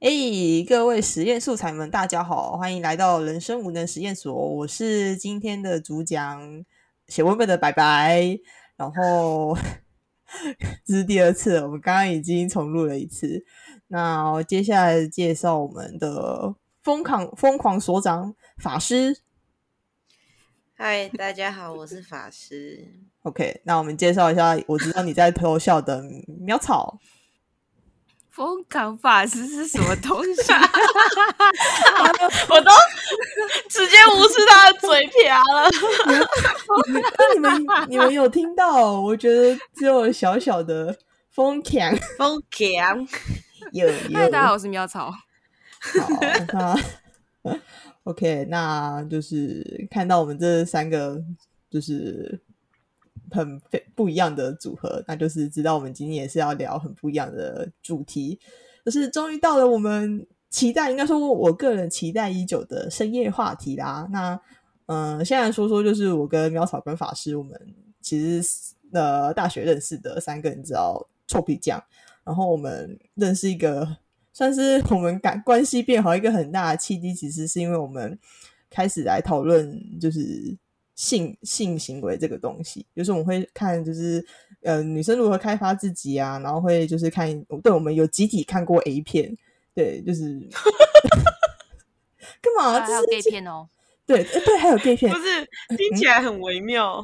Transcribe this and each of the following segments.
哎，各位实验素材们，大家好，欢迎来到人生无能实验所。我是今天的主讲，写文本的白白。然后这是第二次，我们刚刚已经重录了一次。那接下来介绍我们的疯狂疯狂所长法师。嗨，大家好，我是法师。OK，那我们介绍一下，我知道你在偷笑的苗草。疯狂法师是什么东西？我都直接无视他的嘴瓢了。你们你们有听到？我觉得只有小小的疯狂疯狂。有有。大家好，我是苗草。好，那 OK，那就是看到我们这三个就是。很不一样的组合，那就是知道我们今天也是要聊很不一样的主题，就是终于到了我们期待，应该说我个人期待已久的深夜话题啦。那嗯，现在说说就是我跟苗草跟法师，我们其实呃大学认识的三个人，知道臭皮匠，然后我们认识一个算是我们感关系变好一个很大的契机，其实是因为我们开始来讨论就是。性性行为这个东西，就是我们会看，就是呃女生如何开发自己啊，然后会就是看，对我们有集体看过 A 片，对，就是 干嘛？还有 gay 片哦，对，对，还有 gay 片，不是听起来很微妙，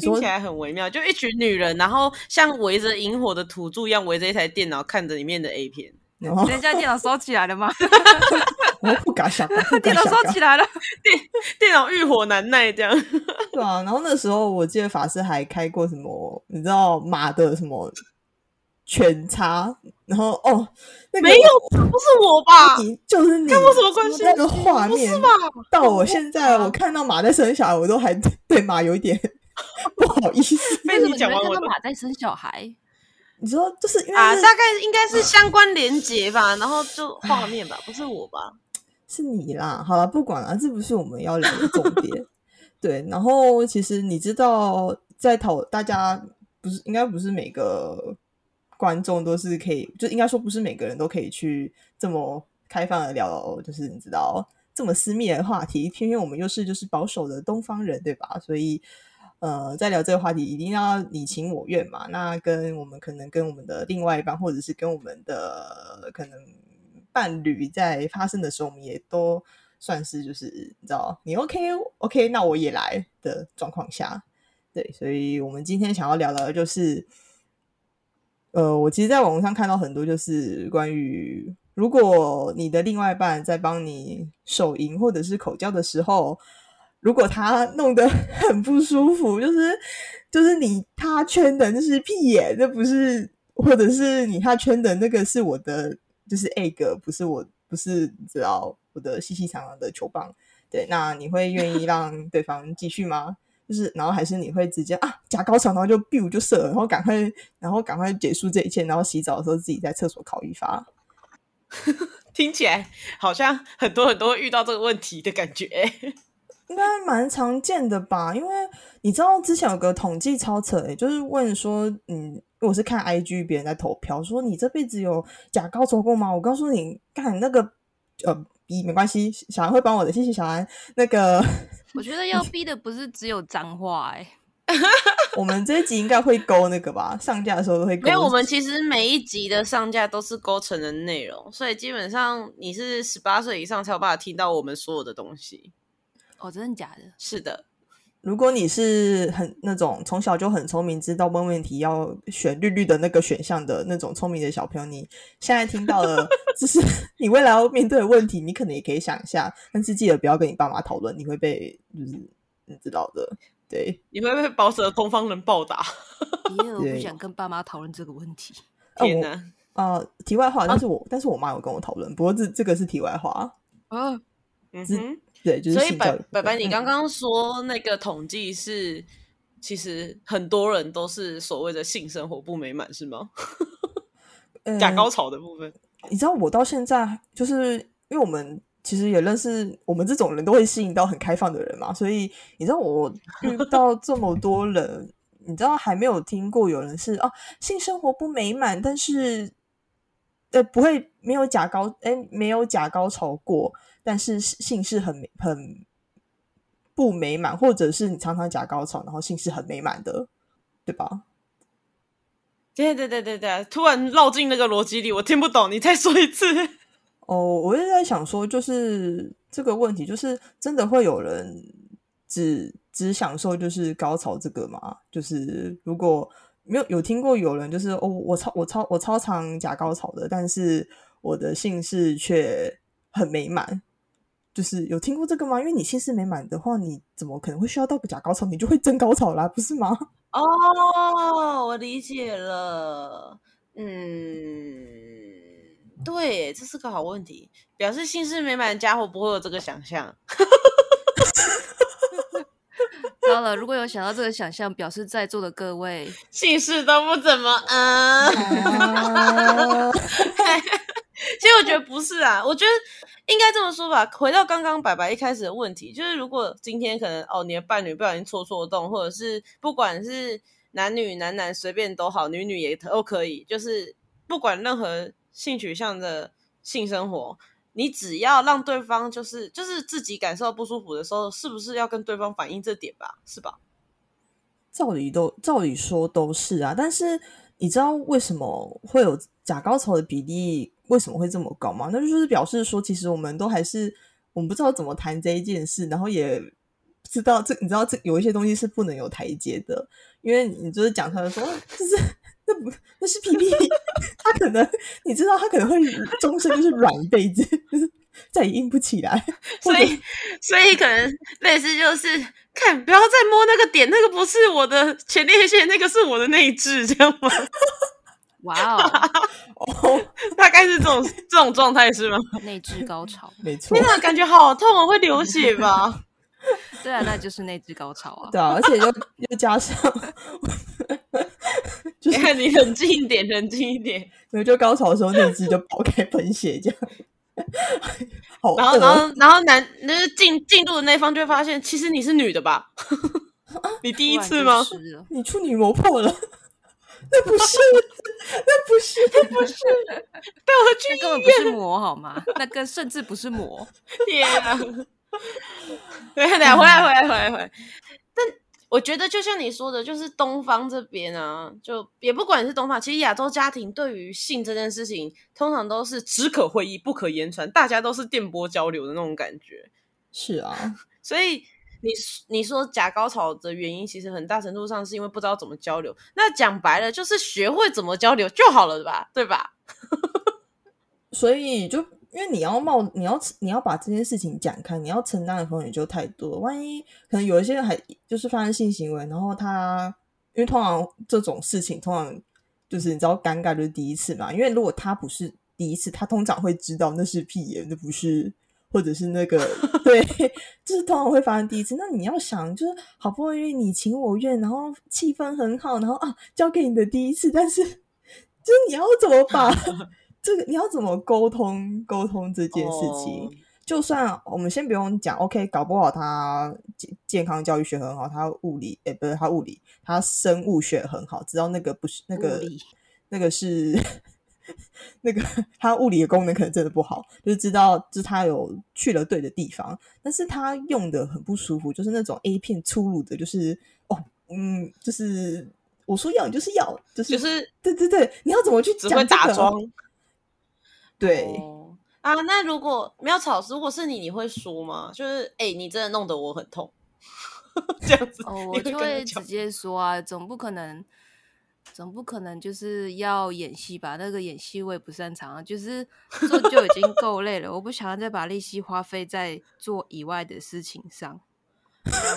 听起来很微妙，就一群女人，然后像围着萤火的土著一样围着一台电脑看着里面的 A 片。人家电脑收起来了吗？我不敢想，电脑烧起来了，电电脑欲火难耐这样。对啊，然后那时候我记得法师还开过什么，你知道马的什么全叉，然后哦，没有，不是我吧？就是你，跟我什么关系？那个画面是吧？到我现在，我看到马在生小孩，我都还对马有一点不好意思。为什么看到马在生小孩？你说就是啊，大概应该是相关连接吧，然后就画面吧，不是我吧？是你啦。好了，不管了，这不是我们要聊的重点。对，然后其实你知道，在讨大家不是应该不是每个观众都是可以，就应该说不是每个人都可以去这么开放的聊，就是你知道这么私密的话题。偏偏我们又是就是保守的东方人，对吧？所以。呃，在聊这个话题，一定要你情我愿嘛。那跟我们可能跟我们的另外一半，或者是跟我们的可能伴侣，在发生的时候，我们也都算是就是你知道，你 OK OK，那我也来的状况下，对。所以我们今天想要聊的，就是呃，我其实在网上看到很多，就是关于如果你的另外一半在帮你手淫或者是口交的时候。如果他弄得 很不舒服，就是就是你他圈的那是屁眼，那不是，或者是你他圈的那个是我的，就是 egg，不是我，不是你知道我的细细长长的球棒。对，那你会愿意让对方继续吗？就是，然后还是你会直接啊假高潮，然后就 biu 就射了，然后赶快，然后赶快结束这一切，然后洗澡的时候自己在厕所烤一发。听起来好像很多人都会遇到这个问题的感觉。应该蛮常见的吧，因为你知道之前有个统计超扯，诶，就是问说，嗯，我是看 IG 别人在投票，说你这辈子有假高潮过吗？我告诉你，干那个呃逼没关系，小安会帮我的，谢谢小安。那个 我觉得要逼的不是只有脏话，哎，我们这一集应该会勾那个吧，上架的时候都会。勾。因为我们其实每一集的上架都是勾成人内容，所以基本上你是十八岁以上才有办法听到我们所有的东西。哦，真的假的？是的，如果你是很那种从小就很聪明，知道问问题要选绿绿的那个选项的那种聪明的小朋友，你现在听到了，就是你未来要面对的问题，你可能也可以想一下，但是记得不要跟你爸妈讨论，你会被就是你知道的，对，你会被保守的东方人暴打。因为我不想跟爸妈讨论这个问题。天哪！呃，题外话，但是我但是我妈有跟我讨论，不过这这个是题外话。嗯嗯哼。对，所以白白白，你刚刚说那个统计是，其实很多人都是所谓的性生活不美满，是吗？假高潮的部分，你知道，我到现在就是因为我们其实也认识，我们这种人都会吸引到很开放的人嘛，所以你知道，我遇到这么多人，你知道还没有听过有人是哦，性生活不美满，但是呃不会没有假高哎没有假高潮过，但是性是很很不美满，或者是你常常假高潮，然后性是很美满的，对吧？对对对对对，突然绕进那个逻辑里，我听不懂，你再说一次。哦，我就在想说，就是这个问题，就是真的会有人只只享受就是高潮这个吗？就是如果没有有听过有人就是哦，我超我超我超常假高潮的，但是我的姓氏却很美满，就是有听过这个吗？因为你姓氏美满的话，你怎么可能会需要到个假高潮？你就会真高潮啦，不是吗？哦，我理解了，嗯。对，这是个好问题。表示姓氏美满的家伙不会有这个想象。糟了，如果有想到这个想象，表示在座的各位姓氏都不怎么嗯。其实我觉得不是啊，我觉得应该这么说吧。回到刚刚白白一开始的问题，就是如果今天可能哦，你的伴侣不小心戳戳动，或者是不管是男女男男随便都好，女女也都可以，就是不管任何。性取向的性生活，你只要让对方就是就是自己感受不舒服的时候，是不是要跟对方反映这点吧？是吧？照理都照理说都是啊，但是你知道为什么会有假高潮的比例为什么会这么高吗？那就是表示说，其实我们都还是我们不知道怎么谈这一件事，然后也知道这你知道这有一些东西是不能有台阶的，因为你就是讲出来说就是。那不那是皮皮，他可能你知道，他可能会终身就是软一辈子，就 是再也硬不起来。所以，所以可能类似就是看，不要再摸那个点，那个不是我的前列腺，那个是我的内痔，这样吗？哇哦，大概是这种这种状态是吗？内痔高潮，没错。天哪，感觉好痛啊，会流血吧？对啊，那就是内痔高潮啊。对啊，而且又又加上。就是你冷静一点，冷静一点。没有，就高潮的时候，那只就爆开喷血，这样。好，然后，然后，然后男，那进进入的那方就会发现，其实你是女的吧？你第一次吗？你处女膜破了？那不是，那不是，那不是。带我去那根本不是膜，好吗？那个甚至不是膜。天啊！对，回来，回来，回来，回来，回来。但。我觉得就像你说的，就是东方这边啊，就也不管是东方，其实亚洲家庭对于性这件事情，通常都是只可会意不可言传，大家都是电波交流的那种感觉。是啊，所以你你说假高潮的原因，其实很大程度上是因为不知道怎么交流。那讲白了，就是学会怎么交流就好了吧，对吧？所以就。因为你要冒，你要你要把这件事情讲开，你要承担的风险就太多。万一可能有一些人还就是发生性行为，然后他因为通常这种事情通常就是你知道尴尬就是第一次嘛。因为如果他不是第一次，他通常会知道那是屁眼，那不是或者是那个 对，就是通常会发生第一次。那你要想，就是好不容易你情我愿，然后气氛很好，然后啊交给你的第一次，但是 就是你要怎么把？这个你要怎么沟通？沟通这件事情，就算我们先不用讲，OK，搞不好他健健康教育学很好，他物理诶不是他物理，他生物学很好，知道那个不是那个那个是 那个他物理的功能可能真的不好，就是知道就是他有去了对的地方，但是他用的很不舒服，就是那种 A 片粗鲁的，就是哦嗯，就是我说要你就是要，就是就是对对对，你要怎么去只会打桩。对啊，那如果苗草，如果是你，你会说吗？就是哎，你真的弄得我很痛，这样子，哦我就会直接说啊，总不可能，总不可能就是要演戏吧？那个演戏我也不擅长啊，就是做就已经够累了，我不想要再把力气花费在做以外的事情上。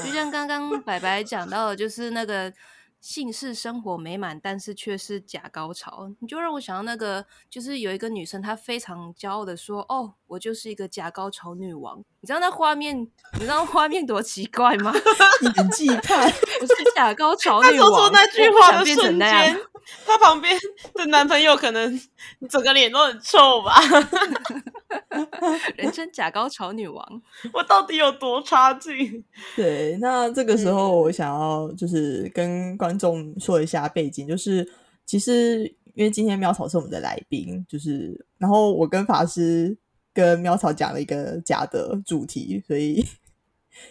就像刚刚白白讲到的，就是那个。姓氏生活美满，但是却是假高潮，你就让我想到那个，就是有一个女生，她非常骄傲的说：“哦，我就是一个假高潮女王。”你知道那画面，你知道画面多奇怪吗？演技派，我是假高潮女王。他说出那句话的瞬间，他旁边的男朋友可能整个脸都很臭吧。人称假高潮女王，我到底有多差劲？对，那这个时候我想要就是跟观众说一下背景，就是其实因为今天喵草是我们的来宾，就是然后我跟法师跟喵草讲了一个假的主题，所以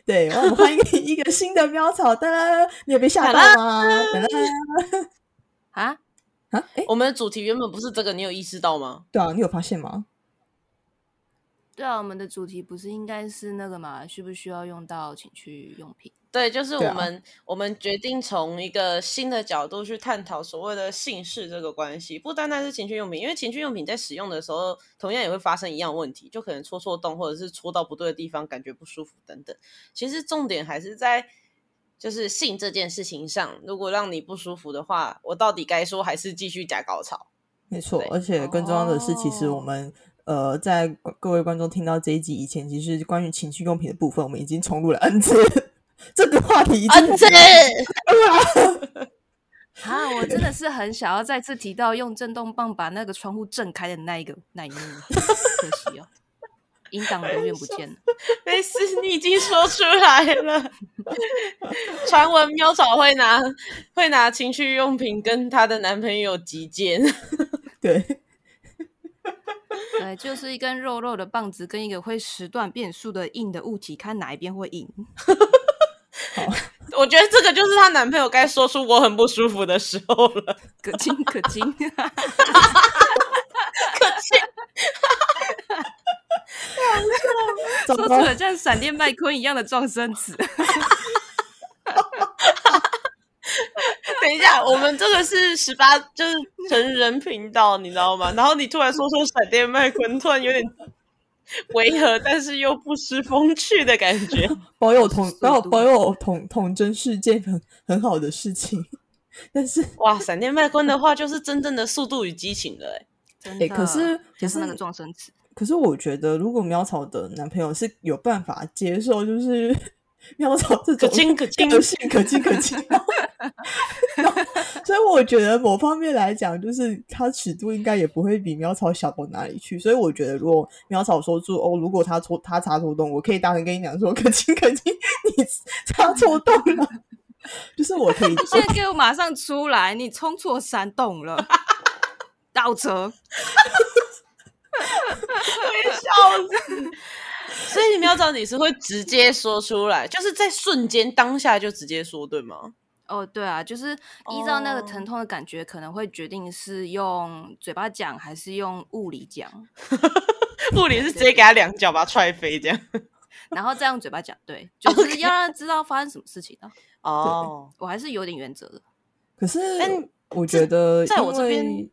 对，我们欢迎 一个新的喵草的，你有被吓到吗？啊，啊，哎，我们的主题原本不是这个，你有意识到吗？对啊，你有发现吗？对啊，我们的主题不是应该是那个嘛？需不需要用到情趣用品？对，就是我们、我们决定从一个新的角度去探讨所谓的性事这个关系，不单单是情趣用品，因为情趣用品在使用的时候，同样也会发生一样问题，就可能戳错洞，或者是戳到不对的地方，感觉不舒服等等。其实重点还是在就是性这件事情上，如果让你不舒服的话，我到底该说还是继续假高潮？没错，而且更重要的是，其实我哦们、呃，在各位观众听到这一集以前，其实关于情趣用品的部分，我们已经重录了 N 次，这个话题已经嗯，这啊，我真的是很想要再次提到用震动棒把那个窗户震开的那一个那一幕，可惜哦，音档永远不见了。没事，你已经说出来了。传闻喵草会拿会拿情趣用品跟她的男朋友击剑，对，对，就是一根肉肉的棒子跟一个会时断变速的硬的物体，看哪一边会硬。我觉得这个就是她男朋友该说出我很不舒服的时候了。可亲可亲，可亲说出了像闪电麦昆一样的撞声词。等一下，我们这个是十八，就是成人频道，你知道吗？然后你突然说说闪电麦昆，突然有点违和，但是又不失风趣的感觉。保有同速保有度保有童童真是件很很好的事情，但是哇，闪电麦昆的话就是真正的速度与激情了、欸，哎真的，可是可就是那个是撞声词。可是我觉得，如果苗草的男朋友是有办法接受，就是 苗草这种可种亲可亲可亲可亲，然后 所以我觉得某方面来讲，就是它尺度应该也不会比苗草小到哪里去。所以我觉得，如果苗草说出哦，如果他戳他插错洞，我可以大声跟你讲说，可亲可亲，你插错洞了，就是我可以 现在给我马上出来！你冲错山洞了，倒车。我也笑死！所以你苗草你是会直接说出来，就是在瞬间当下就直接说，对吗？哦，对啊，就是依照那个哦疼痛的感觉，可能会决定是用嘴巴讲还是用物理讲，物理是直接给他两脚把他踹飞这样。然后再用嘴巴讲。对，就是要让他知道发生什么事情的。哦，我还是有点原则的。可是但我觉得，在我这边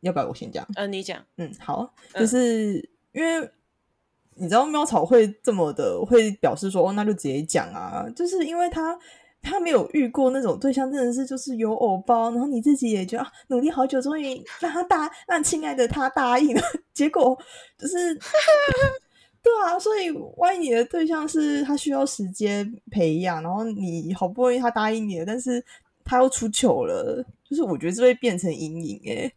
要不要我先讲？呃，你讲，嗯，好，嗯就是、因为你知道喵草会这么的会表示说，哦，那就直接讲啊，就是因为他他没有遇过那种对象，真的是就是有偶包，然后你自己也觉得啊，努力好久，终于让他答让亲爱的他答应了，结果就是。对啊，所以万一你的对象是他需要时间培养，然后你好不容易他答应你了，但是他又出糗了，就是我觉得这会变成阴影诶、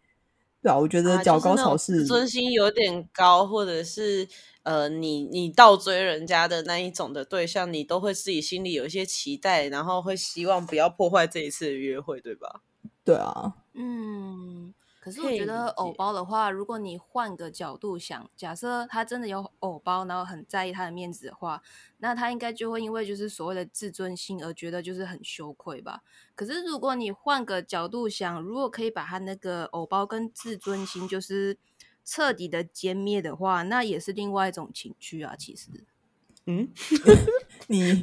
对啊，我觉得啊脚高潮是、自尊心有点高，或者是呃，你你倒追人家的那一种的对象，你都会自己心里有一些期待，然后会希望不要破坏这一次的约会，对吧？对啊，嗯，可是我觉得理偶包的话，如果你换个角度想，假设他真的有偶包，然后很在意他的面子的话，那他应该就会因为就是所谓的自尊心而觉得就是很羞愧吧。可是如果你换个角度想，如果可以把他那个偶包跟自尊心就是彻底的歼灭的话，那也是另外一种情趣啊。其实，嗯，你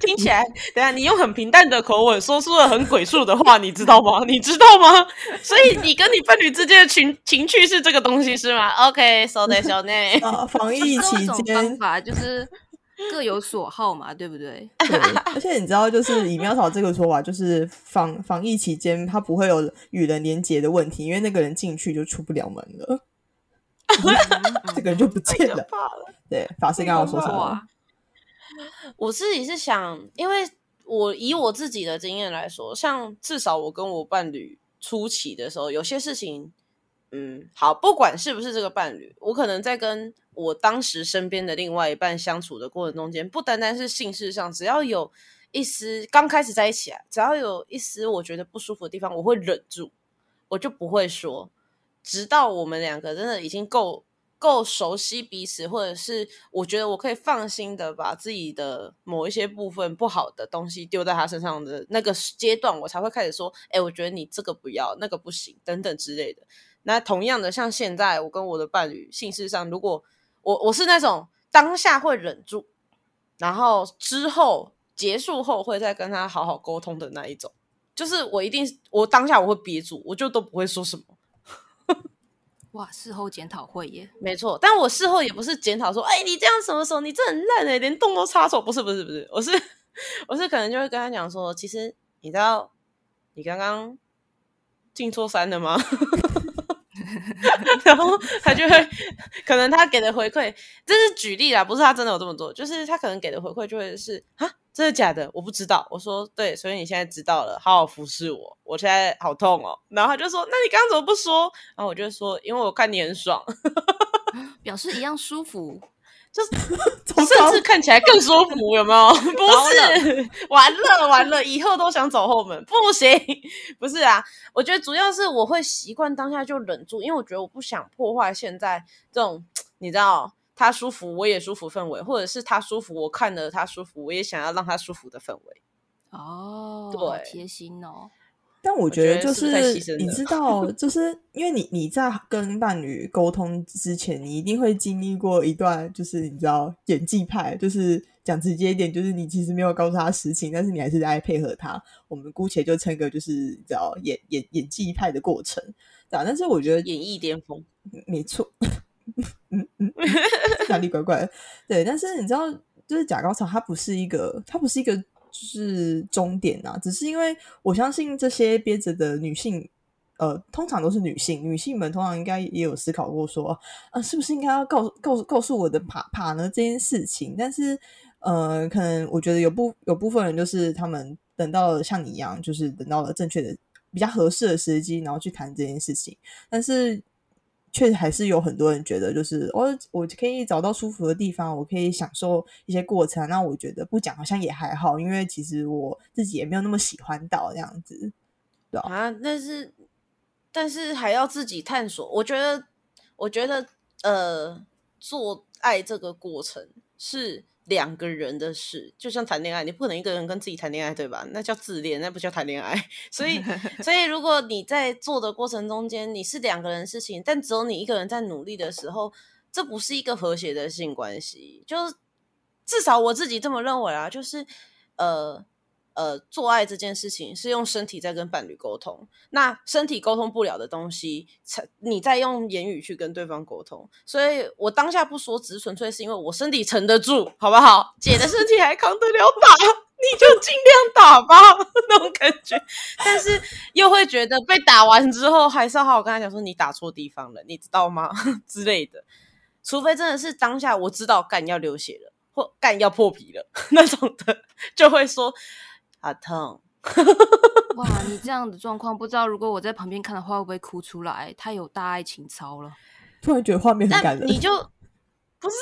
听起来，等一下你用很平淡的口吻说出了很鬼畜的话，你知道吗？你知道吗？所以你跟你伴侣之间的情情趣是这个东西是吗？OK，so、的小内，啊，防疫期间方间，法就是各有所好嘛，对不对？对，而且你知道，就是以苗草这个说法，就是防防疫期间，他不会有与人连结的问题，因为那个人进去就出不了门了，这个人就不见了。了。对，法师刚刚说什么？我自己是想，因为我以我自己的经验来说，像至少我跟我伴侣初期的时候，有些事情，嗯，好，不管是不是这个伴侣，我可能在跟我当时身边的另外一半相处的过程中间，不单单是性事上，只要有一丝刚开始在一起啊，只要有一丝我觉得不舒服的地方，我会忍住。我我就不会说，直到我们两个真的已经够够熟悉彼此，或者是我觉得我可以放心的把自己的某一些部分不好的东西丢在他身上的那个阶段，我才会开始说，哎，我觉得你这个不要，那个不行，等等之类的。那同样的，像现在我跟我的伴侣性事上，如果我我是那种当下会忍住，然后之后结束后会再跟他好好沟通的那一种，就是我一定我当下我会憋住，我就都不会说什么。哇，事后检讨会耶，没错，但我事后也不是检讨说，哎，你这样什么时候？你这很烂哎，连动都插手，不是不是不是，我是我是可能就会跟他讲说，其实你知道你刚刚进错山了吗？然后他就会，可能他给的回馈，这是举例啦，不是他真的有这么做，就是他可能给的回馈就会是啊，真的假的？我不知道。我说对，所以你现在知道了，好好服侍我。我现在好痛哦。然后他就说，那你刚刚怎么不说？然后我就说，因为我看你很爽，表示一样舒服。就是 甚至看起来更舒服，有没有？不是，完了完了，以后都想走后门，不行，不是啊。我觉得主要是我会习惯当下就忍住，因为我觉得我不想破坏现在这种 你知道他舒服我也舒服氛围，或者是他舒服我看了他舒服我也想要让他舒服的氛围。哦，对，贴心哦。但我觉得就是你知 道，就是因为你你在跟伴侣沟通之前，你一定会经历过一段，就是你知道演技派，就是讲直接一点，就是你其实没有告诉他实情，但是你还是在配合他。我们姑且就称个就是你知道演演演技派的过程，对啊。但是我觉得演绎巅峰，没错，嗯嗯，哪里怪怪的？对，但是你知道，就是假高潮，它不是一个，它不是一个。就是终点啊！只是因为我相信这些憋着的女性，呃，通常都是女性，女性们通常应该也有思考过说，啊，是不是应该要告告告诉我的爬爬呢这件事情？但是，呃，可能我觉得有部有部分人就是他们等到了像你一样，就是等到了正确的、比较合适的时机，然后去谈这件事情，但是。确实还是有很多人觉得，就是我我可以找到舒服的地方，我可以享受一些过程。那我觉得不讲好像也还好，因为其实我自己也没有那么喜欢到这样子，啊。但是但是还要自己探索。我觉得我觉得呃，做爱这个过程是。两个人的事，就像谈恋爱，你不可能一个人跟自己谈恋爱，对吧？那叫自恋，那不叫谈恋爱。所以，所以如果你在做的过程中间，你是两个人的事情，但只有你一个人在努力的时候，这不是一个和谐的性关系。就是至少我自己这么认为啊，就是呃。呃，做爱这件事情是用身体在跟伴侣沟通，那身体沟通不了的东西，才你再用言语去跟对方沟通。所以我当下不说，只是纯粹是因为我身体撑得住，好不好？姐的身体还扛得了打，你就尽量打吧，那种感觉。但是又会觉得被打完之后，还是要好好跟他讲说，你打错地方了，你知道吗？之类的。除非真的是当下我知道干要流血了，或干要破皮了 那种的，就会说。好痛！哇，你这样的状况，不知道如果我在旁边看的话，会不会哭出来？太有大爱情操了，突然觉得画面很感人。你就 不是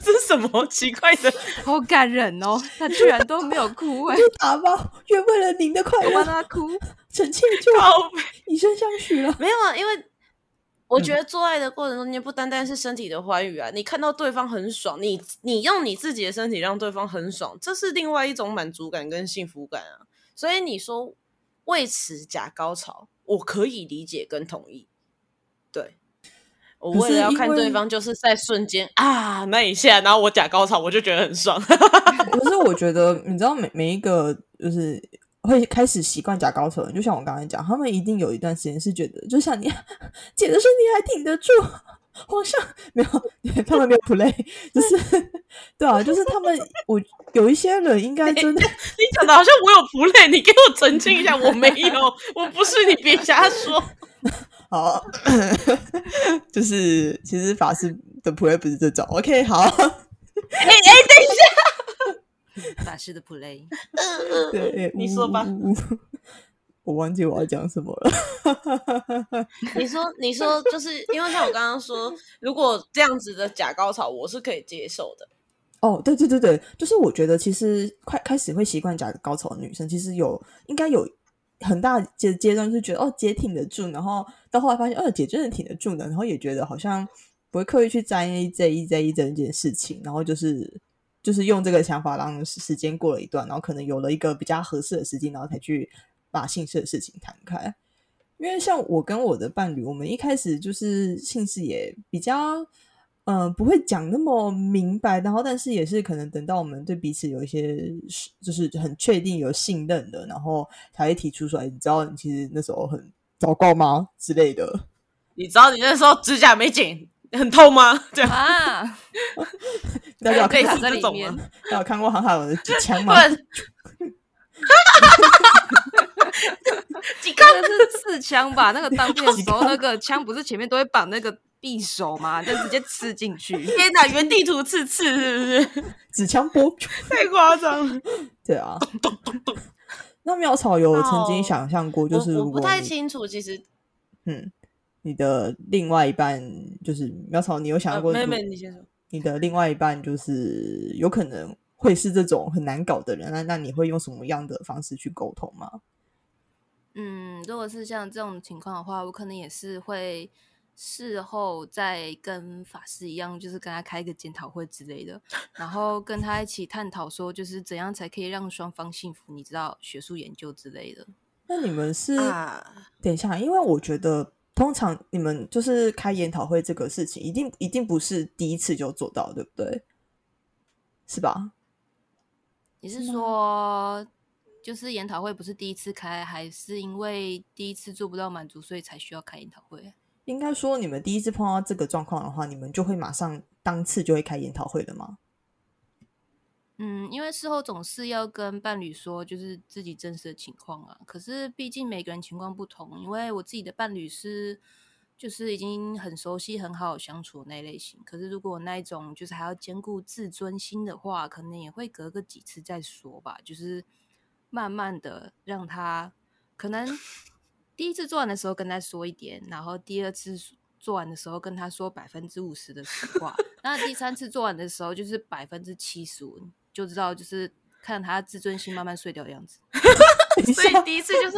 这是什么奇怪的？好感人哦！他居然都没有哭哎！就打包，愿为了您的快乐，让他哭，臣妾就以身相许了。没有啊，因为。我觉得做爱的过程中间不单单是身体的欢愉啊，你看到对方很爽，你你用你自己的身体让对方很爽，这是另外一种满足感跟幸福感啊。所以你说为此假高潮，我可以理解跟同意。对，我为了要看对方，就是在瞬间啊那一下，然后我假高潮，我就觉得很爽。可是我觉得，你知道每每一个就是。会开始习惯假高潮，就像我刚才讲，他们一定有一段时间是觉得，就像你 姐的身体还挺得住，皇上没有，他们没有 play，就是对啊，就是他们，我有一些人应该真的，你讲的好像我有 play，你给我澄清一下，我没有，我不是，你别瞎说。好，就是其实法师的 play 不是这种，OK，好，哎哎，等一下。法师的 play，对，你说吧，我忘记我要讲什么了。你说，你说，就是因为像我刚刚说，如果这样子的假高潮，我是可以接受的。哦，对对对对，就是我觉得其实快开始会习惯假高潮的女生，其实有应该有很大阶阶段是觉得哦姐挺得住，然后到后来发现哦姐真的挺得住的，然后也觉得好像不会刻意去在意这一这一这件事情，然后就是就是用这个想法让时间过了一段，然后可能有了一个比较合适的时机，然后才去把姓氏的事情谈开。因为像我跟我的伴侣，我们一开始就是姓氏也比较。嗯，不会讲那么明白，然后但是也是可能等到我们对彼此有一些就是很确定有信任的，然后才会提出出来。你知道你其实那时候很糟糕吗之类的？你知道你那时候指甲没剪很痛吗？对啊，大家有类看似这种吗？大家有看过航海王的举枪吗？几个是刺枪吧？那个当兵的时候，那个枪不是前面都会绑那个。匕首吗，就直接刺进去。天哪，原地图刺刺是不是？纸枪波太夸张了。对啊。咚咚咚那妙草有曾经想象过，就是我不太清楚，其实，嗯，你的另外一半就是苗草，你有想过？妹妹，你先说。你的另外一半就是有可能会是这种很难搞的人，那那你会用什么样的方式去沟通吗？嗯，如果是像这种情况的话，我可能也是会。事后再跟法师一样，就是跟他开一个检讨会之类的，然后跟他一起探讨说，就是怎样才可以让双方幸福，你知道，学术研究之类的。那你们是等一下，因为我觉得通常你们就是开研讨会这个事情，一定一定不是第一次就做到，对不对？是吧？你是说，就是研讨会不是第一次开，还是因为第一次做不到满足，所以才需要开研讨会？应该说，你们第一次碰到这个状况的话，你们就会马上当次就会开研讨会了吗？嗯，因为事后总是要跟伴侣说，就是自己真实的情况啊。可是毕竟每个人情况不同，因为我自己的伴侣是就是已经很熟悉、很好相处那类型。可是如果那一种就是还要兼顾自尊心的话，可能也会隔个几次再说吧。就是慢慢的让他可能。第一次做完的时候跟他说一点，然后第二次做完的时候跟他说百分之五十的实话，那第三次做完的时候就是百分之七十五，就知道就是看他自尊心慢慢碎掉的样子。所以第一次就是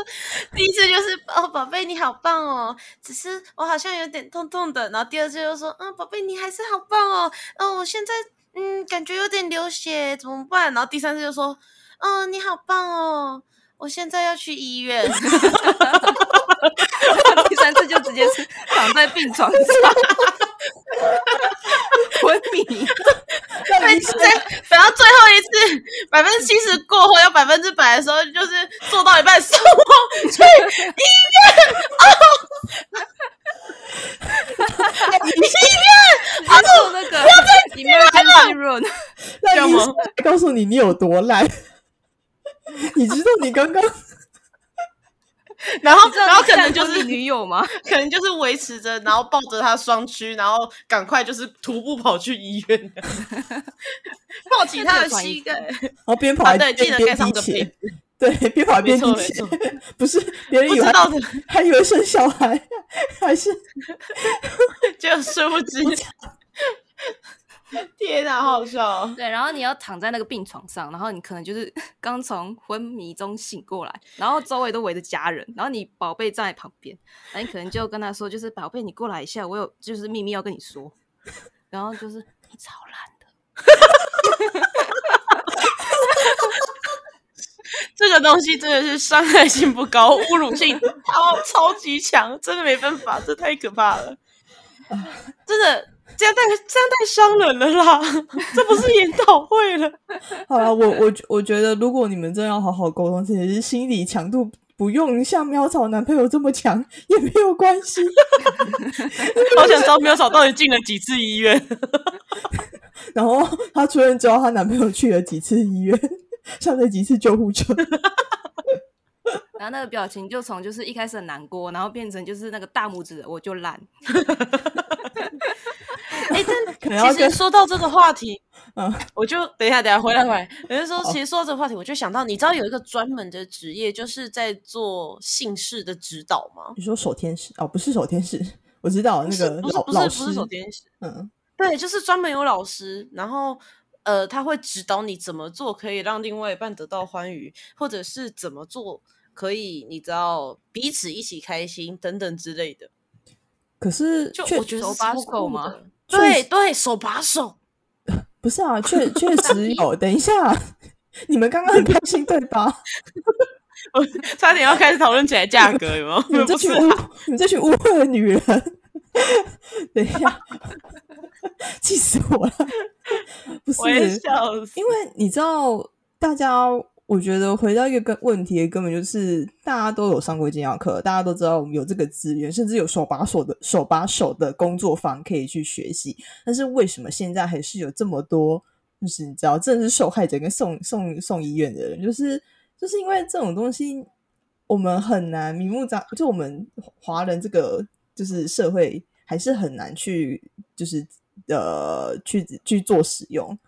第一次就是哦，宝贝你好棒哦，只是我好像有点痛痛的。然后第二次又说嗯，宝贝你还是好棒哦，哦我现在嗯感觉有点流血怎么办？然后第三次就说嗯你好棒哦。我现在要去医院，第三次就直接是躺在病床上 昏迷。在在等到最后一次百分之七十过后要百分之百的时候，就是做到一半送我去医院哦。医院，他做那个不要再你没有看到润，那医生告诉你你有多烂。你知道你刚刚，然后然后可能就是女友吗？可能就是维持着，然后抱着他双躯，然后赶快就是徒步跑去医院，抱起他的膝盖，然后边跑对，记得盖上个被对，边跑边滴血，不是别人以为还以为生小孩，还是就殊不知。天哪，好笑！对，然后你要躺在那个病床上，然后你可能就是 刚从昏迷中醒过来，然后周围都围着家人，然后你宝贝站在旁边，那你可能就跟他说，就是宝贝，你过来一下，我有就是秘密要跟你说。然后就是你超烂的，这个东西真的是伤害性不高，侮辱性超超级强，真的没办法，这太可怕了，真的。这样太这样太伤人了啦！这不是研讨会了。好了，我我我觉得，如果你们真要好好沟通，其实心理强度不用像喵草男朋友这么强 也没有关系。好想知道喵草到底进了几次医院，然后她出院之后，她男朋友去了几次医院，上了几次救护车。然后那个表情就从就是一开始很难过，然后变成就是那个大拇指我就烂。哎，但其实说到这个话题，嗯，我就等一下，等下回来回来。有人说，其实说到这个话题，我就想到，你知道有一个专门的职业，就是在做姓氏的指导吗？你说守天使？哦，不是守天使，我知道那个老老师不是守天使，嗯，对，就是专门有老师，然后呃，他会指导你怎么做可以让另外一半得到欢愉，或者是怎么做。可以，你知道彼此一起开心等等之类的。可是就我觉得手把手吗对对，手把手。不是啊，确确实有。等一下，你们刚刚很开心对吧？我差点要开始讨论起来价格，有没有？你们这群你们这群污秽的女人，等一下，气死我了！不是，我也笑死。因为你知道，大家我觉得回到一个根问题的根本就是，大家都有上过健药课，大家都知道我们有这个资源，甚至有手把手的手把手的工作坊可以去学习。但是为什么现在还是有这么多，就是你知道，真的是受害者跟送送送医院的人，就是就是因为这种东西，我们很难明目张，就我们华人这个就是社会还是很难去就是呃去去做使用。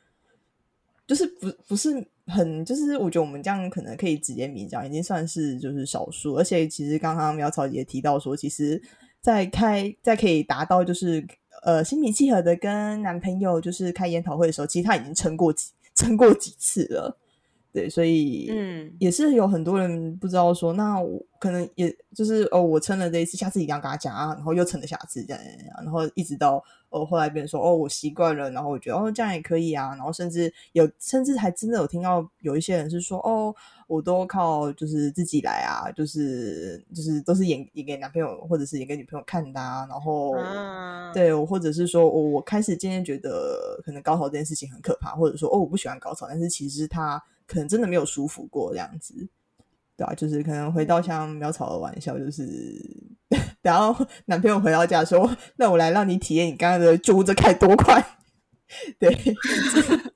就是不不是很，就是我觉得我们这样可能可以直接明讲，已经算是就是少数。而且其实刚刚苗草姐提到说，其实，在开在可以达到就是呃心平气和的跟男朋友就是开研讨会的时候，其实他已经撑过几撑过几次了。对，所以嗯。也是有很多人不知道说，那我可能也就是哦，我撑了这一次，下次一定要跟他讲啊，然后又撑了下次这样，然后一直到哦后来别人说哦我习惯了，然后我觉得哦这样也可以啊，然后甚至有甚至还真的有听到有一些人是说哦我都靠就是自己来啊，就是就是都是演演给男朋友或者是演给女朋友看的啊，然后。啊，对，我或者是说我我开始渐渐觉得可能高潮这件事情很可怕，或者说哦我不喜欢高潮，但是其实他可能真的没有舒服过这样子，对啊，就是可能回到像苗草的玩笑，就是 然后男朋友回到家说，那我来让你体验你刚刚的救护车开多快，对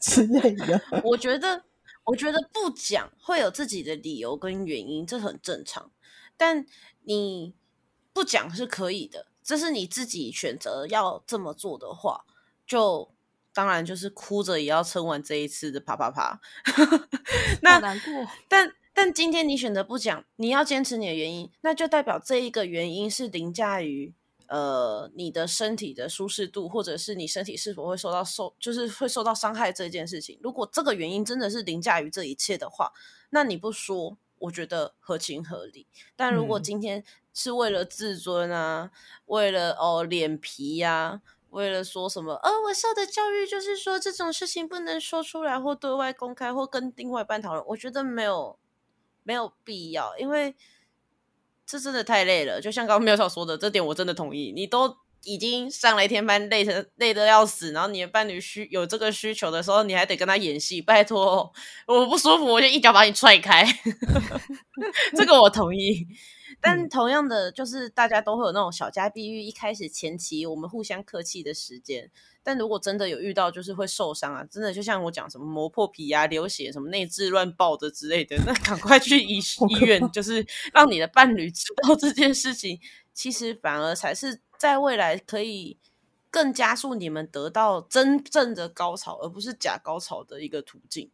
之类的，我觉得，我觉得不讲会有自己的理由跟原因，这很正常。但你不讲是可以的，这是你自己选择要这么做的话，就当然就是哭着也要撑完这一次的啪啪啪。那难过。但但今天你选择不讲，你要坚持你的原因，那就代表这一个原因是凌驾于呃你的身体的舒适度，或者是你身体是否会受到受，就是会受到伤害这件事情。如果这个原因真的是凌驾于这一切的话，那你不说，我觉得合情合理。但如果嗯今天是为了自尊啊，为了哦脸皮呀、为了说什么，呃，我受的教育就是说这种事情不能说出来，或对外公开，或跟另外一半讨论，我觉得没有没有必要，因为这真的太累了。就像刚刚妙少说的，这点我真的同意。你都已经上了一天班，累成累得要死，然后你的伴侣需有这个需求的时候，你还得跟他演戏，拜托，我不舒服，我就一脚把你踹开。这个我同意。但嗯同样的，就是大家都会有那种小家碧玉，一开始前期我们互相客气的时间。但如果真的有遇到，就是会受伤啊，真的就像我讲什么磨破皮啊、流血、什么内痔乱爆的之类的，那 赶快去医医院，就是让你的伴侣知道这件事情，其实反而才是在未来可以更加速你们得到真正的高潮，而不是假高潮的一个途径。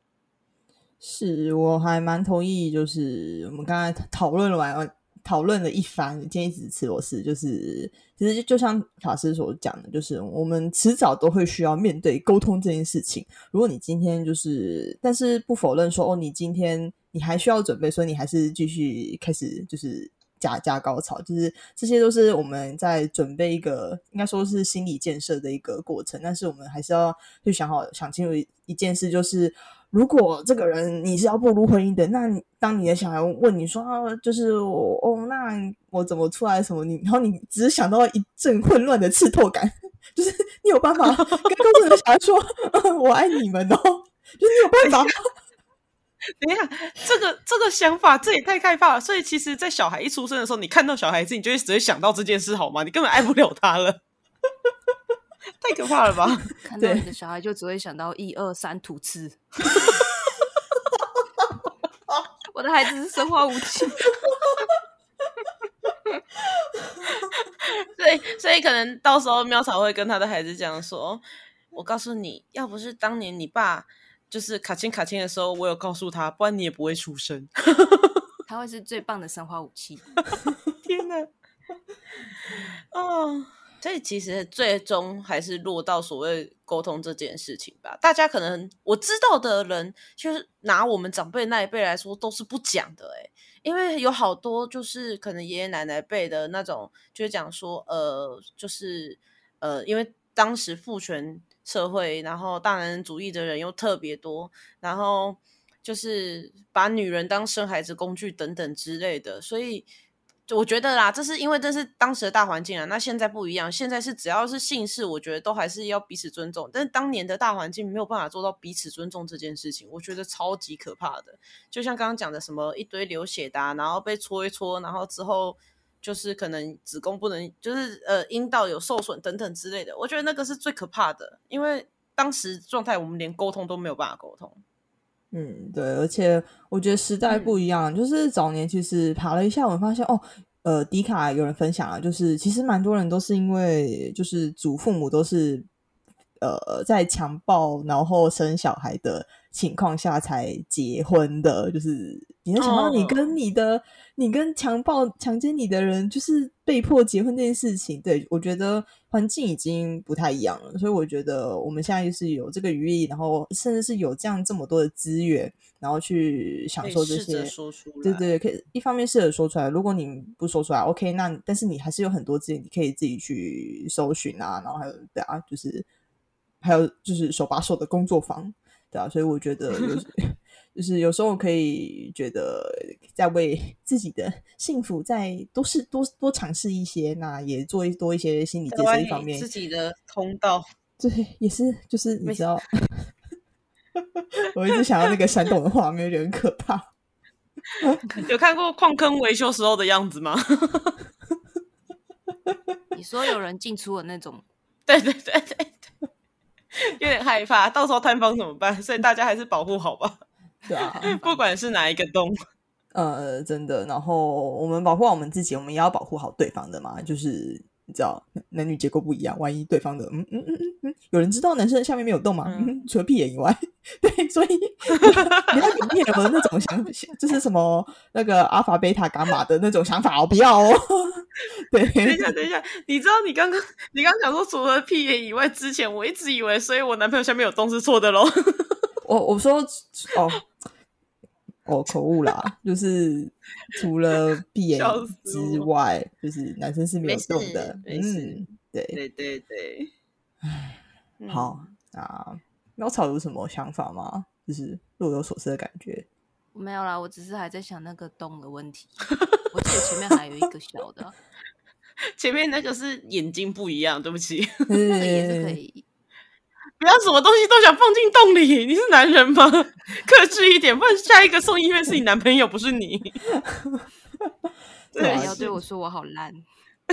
是我还蛮同意，就是我们刚才讨论了完，讨论了一番，今天一直吃螺丝，就是其实就像法师所讲的，就是我们迟早都会需要面对沟通这件事情。如果你今天就是，但是不否认说哦，你今天你还需要准备，所以你还是继续开始就是加加高潮，就是这些都是我们在准备一个应该说是心理建设的一个过程。但是我们还是要去想好想清楚一件事，就是。如果这个人你是要步入婚姻的，那你当你的小孩问你说，啊、就是我哦，那我怎么出来什么？你然后你只是想到一阵混乱的刺痛感，就是你有办法 跟告诉你的小孩说，我爱你们哦，就是你有办法？等一下，这个这个想法，这也太害怕了。所以其实，在小孩一出生的时候，你看到小孩子，你就会直接想到这件事，好吗？你根本爱不了他了，太可怕了吧？看到你的小孩就只会想到一二三吐刺。我的孩子是生化武器，所以，所以可能到时候喵草会跟他的孩子讲说：“我告诉你，要不是当年你爸就是卡亲卡亲的时候，我有告诉他，不然你也不会出生。他会是最棒的生化武器。天哪！哦，所以其实最终还是落到所谓沟通这件事情吧。大家可能我知道的人，就是拿我们长辈那一辈来说，都是不讲的、欸。因为有好多就是可能爷爷奶奶辈的那种，就是讲说，呃，就是呃，因为当时父权社会，然后大男人主义的人又特别多，然后就是把女人当生孩子工具等等之类的，所以。我觉得啦，这是因为这是当时的大环境啊。那现在不一样，现在是只要是姓氏，我觉得都还是要彼此尊重。但是当年的大环境没有办法做到彼此尊重这件事情，我觉得超级可怕的。就像刚刚讲的，什么一堆流血的，然后被搓一搓，然后之后就是可能子宫不能，就是呃阴道有受损等等之类的。我觉得那个是最可怕的，因为当时状态我们连沟通都没有办法沟通。嗯，对，而且我觉得时代不一样，就是早年其实爬了一下，我发现哦，呃，迪卡有人分享了，就是其实蛮多人都是因为就是祖父母都是呃在强暴然后生小孩的情况下才结婚的，就是你能想到你跟你的。你跟强暴、强奸你的人就是被迫结婚这件事情，对我觉得环境已经不太一样了，所以我觉得我们现在就是有这个余力，然后甚至是有这样这么多的资源，然后去享受这些。对对，可以一方面试着说出来。如果你不说出来，OK，那但是你还是有很多资源，你可以自己去搜寻啊，然后还有对啊，就是还有就是手把手的工作坊，对啊，所以我觉得就是。就是有时候可以觉得在为 自己的幸福再多试多多尝试一些，那也做多一些心理建设一方面自己的通道。对，也是就是你知道，我一直想要那个闪动的画面，有点可怕。有看过矿坑维修时候的样子吗？你说有人进出的那种？对对对对，有点害怕，到时候探方怎么办？所以大家还是保护好吧。对啊，不管是哪一个洞，呃，真的。然后我们保护好我们自己，我们也要保护好对方的嘛。就是你知道，男女结构不一样，万一对方的，嗯嗯嗯嗯嗯，有人知道男生的下面没有洞吗？除了屁眼以外，对，所以你要里面有那种想，就是什么那个阿法、贝塔、伽马的那种想法哦，不要哦。对，等一下，等一下，你知道你刚刚你刚刚讲说除了屁眼以外，之前我一直以为，所以我男朋友下面有洞是错的喽。我我说哦。哦，口误啦，就是除了屁眼之外，就是男生是没有洞的。嗯，对对对对。唉，好啊，苗草有什么想法吗？就是若有所思的感觉。没有啦，我只是还在想那个洞的问题。我记得前面还有一个小的，前面那个是眼睛不一样，对不起，那个也是可以。不要什么东西都想放进洞里，你是男人吗？克制一点，不然下一个送医院是你男朋友，不是你。对，要对我说我好烂。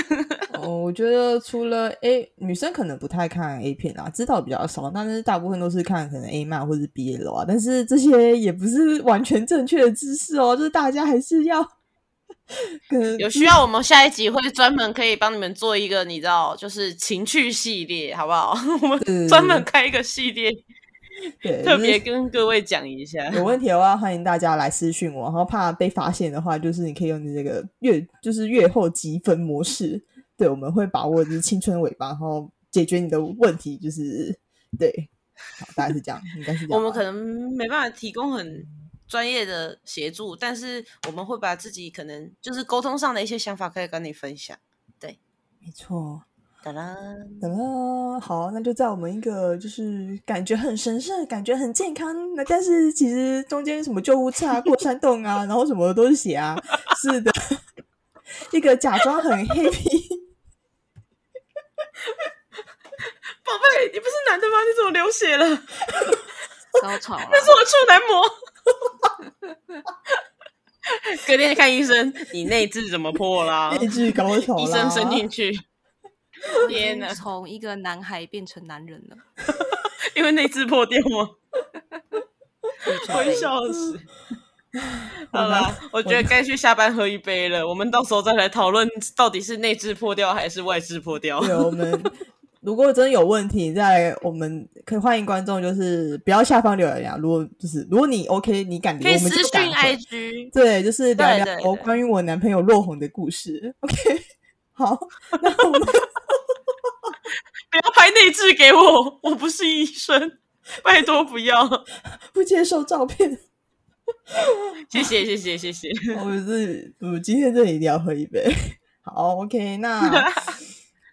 哦，我觉得除了 A 女生可能不太看 A 片啊，知道比较少，但是大部分都是看可能 A 漫或者是 BL 啊，但是这些也不是完全正确的知识哦，就是大家还是要。有需要，我们下一集会专门可以帮你们做一个，你知道，就是情趣系列，好不好？我们专门开一个系列，对，特别跟各位讲一下。有问题的话，欢迎大家来私讯我。然后怕被发现的话，就是你可以用你这个月，就是月后积分模式。对，我们会把握就是青春尾巴，然后解决你的问题。就是对，好，大概是这样，应该是这样。我们可能没办法提供很。专业的协助，但是我们会把自己可能就是沟通上的一些想法可以跟你分享。对，没错。哒啦哒啦，好，那就在我们一个就是感觉很神圣、感觉很健康，那但是其实中间什么救护车啊、过山洞啊，然后什么都是血啊，是的，一个假装很 happy。宝贝，你不是男的吗？你怎么流血了？高潮了，那是我处男膜。隔天看医生，你内痔怎么破了？内痔高潮医生伸进去，天哪！从一个男孩变成男人了，因为内置破掉吗？会笑死。好了，我觉得该去下班喝一杯了。我们到时候再来讨论，到底是内置破掉还是外置破掉？对，我们。如果真有问题，在我们可以欢迎观众，就是不要下方留言啊。如果就是如果你 OK，你敢留，我们就私讯 IG。对，就是聊聊关于我男朋友落红的故事。OK，好，那我们 不要拍内置给我，我不是医生，拜托不要，不接受照片。谢谢谢谢谢谢。我们是，我今天这里一定要喝一杯。好，OK，那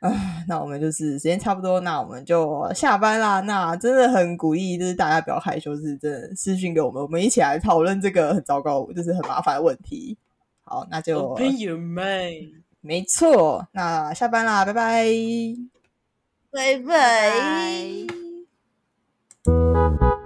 啊，那我们就是时间差不多，那我们就下班啦。那真的很鼓励，就是大家不要害羞，是真的私讯给我们，我们一起来讨论这个很糟糕，就是很麻烦的问题。好，那就 Open your mind，没错，那下班啦，拜拜。拜拜。